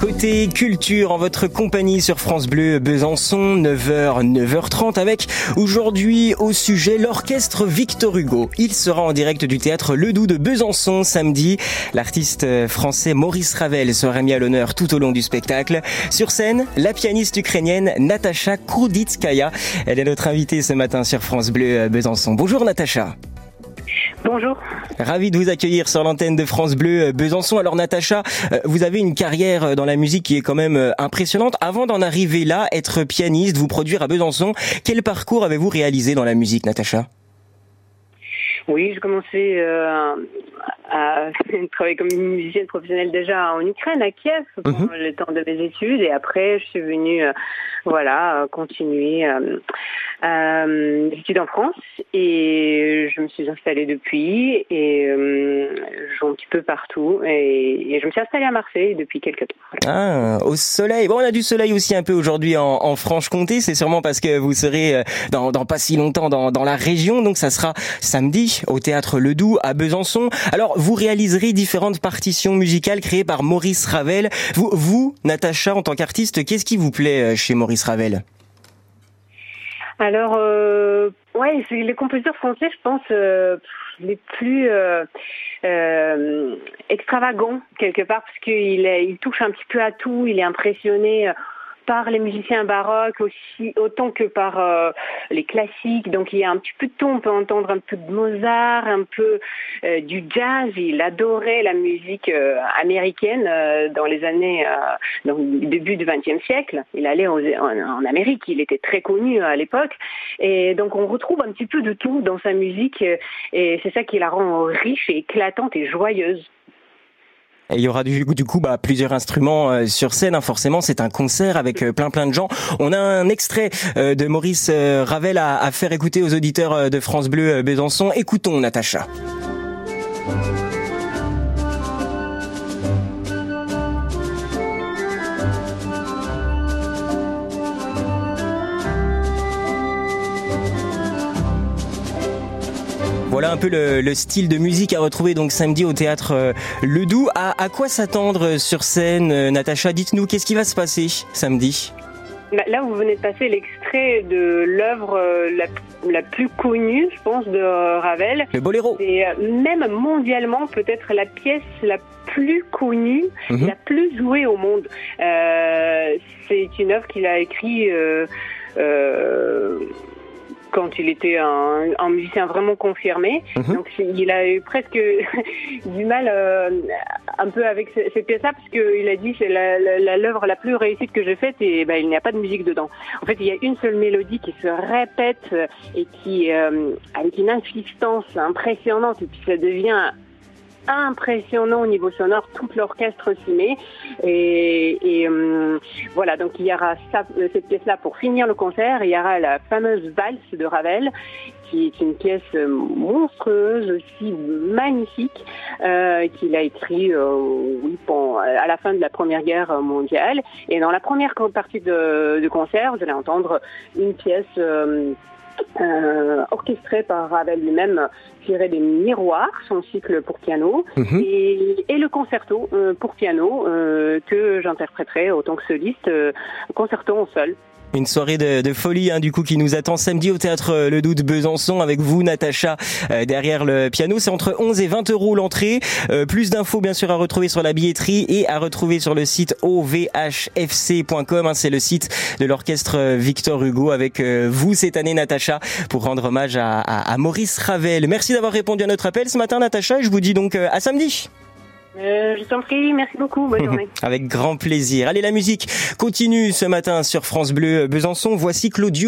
Côté culture, en votre compagnie sur France Bleu Besançon, 9h, 9h30 avec aujourd'hui au sujet l'orchestre Victor Hugo. Il sera en direct du théâtre Ledoux de Besançon samedi. L'artiste français Maurice Ravel sera mis à l'honneur tout au long du spectacle. Sur scène, la pianiste ukrainienne Natacha Kourditskaya. Elle est notre invitée ce matin sur France Bleu Besançon. Bonjour Natacha. Bonjour. Ravi de vous accueillir sur l'antenne de France Bleu euh, Besançon. Alors Natacha, euh, vous avez une carrière euh, dans la musique qui est quand même impressionnante. Avant d'en arriver là, être pianiste, vous produire à Besançon, quel parcours avez-vous réalisé dans la musique, Natacha? Oui, j'ai commencé à travailler comme une musicienne professionnelle déjà en Ukraine, à Kiev, pendant mhm. le temps de mes études. Et après, je suis venue, voilà, continuer euh, études en France et je me suis installée depuis et euh, je joue un petit peu partout et, je me suis installée à Marseille depuis quelques temps. Ah, au soleil. Bon, on a du soleil aussi un peu aujourd'hui en, Franche-Comté. C'est sûrement parce que vous serez euh, dans, pas si longtemps dans, la région. Donc ça sera samedi au théâtre Ledoux à Besançon. Alors vous réaliserez différentes partitions musicales créées par Maurice Ravel. Vous, vous Natacha, en tant qu'artiste, qu'est-ce qui vous plaît euh, chez Maurice Ravel? Alors, euh, ouais, les compositeurs français, je pense, euh, les plus euh, euh, extravagants quelque part, parce qu'il il touche un petit peu à tout. Il est impressionné par les musiciens baroques aussi autant que par euh, les classiques. Donc il y a un petit peu de tout. On peut entendre un peu de Mozart, un peu euh, du jazz. Il adorait la musique euh, américaine dans les années, dans le début du XXe siècle. Il allait en, en, Amérique. Il était très connu à l'époque. Et donc on retrouve un petit peu de tout dans sa musique. Et c'est ça qui la rend riche et éclatante et joyeuse. Il y aura du, du coup bah, plusieurs instruments euh, sur scène. Hein. Forcément, c'est un concert avec euh, plein plein de gens. On a un extrait euh, de Maurice Ravel à, faire écouter aux auditeurs de France Bleu Besançon. Écoutons, Natacha. Voilà un peu le, style de musique à retrouver donc samedi au théâtre euh, Ledoux. À, à quoi s'attendre sur scène, euh, Natacha? Dites-nous, qu'est-ce qui va se passer samedi? Là, vous venez de passer l'extrait de l'œuvre euh, la, plus connue, je pense, de Ravel. Le boléro. Et même mondialement, peut-être la pièce la plus connue, mhm. la plus jouée au monde. c'est une œuvre qu'il a écrite quand il était un, un musicien vraiment confirmé. Mhm. Donc il a eu presque du mal euh, un peu avec cette pièce-là parce qu'il a dit c'est la l'œuvre la, plus réussite que j'ai faite et ben, il n'y a pas de musique dedans. En fait, il y a une seule mélodie qui se répète et qui euh, avec une insistance impressionnante et puis ça devient impressionnant au niveau sonore, tout l'orchestre s'y met. Et, et euh, voilà, donc il y aura ça, cette pièce-là pour finir le concert. Il y aura la fameuse valse de Ravel, qui est une pièce monstrueuse, aussi magnifique, euh, qu'il a écrit euh, oui, bon, à la fin de la Première Guerre mondiale. Et dans la première partie de, de concert, vous allez entendre une pièce... Euh, orchestré par Ravel lui-même, tiré des Miroirs, son cycle pour piano, mhm. et, et, le concerto euh, pour piano euh, que j'interpréterai autant que soliste, concerto en sol. Une soirée de, folie hein, du coup qui nous attend samedi au théâtre euh, Le Doute Besançon avec vous Natacha euh, derrière le piano. C'est entre 11 et 20 euros l'entrée. Euh, plus d'infos bien sûr à retrouver sur la billetterie et à retrouver sur le site ovhfc.com. Hein, C'est le site de l'orchestre Victor Hugo avec vous cette année Natacha pour rendre hommage à, à, à Maurice Ravel. Merci d'avoir répondu à notre appel ce matin Natacha et je vous dis donc à samedi. Euh, je t'en prie, merci beaucoup, bonne journée. Avec grand plaisir. Allez, la musique continue ce matin sur France Bleu Besançon. Voici Claudio.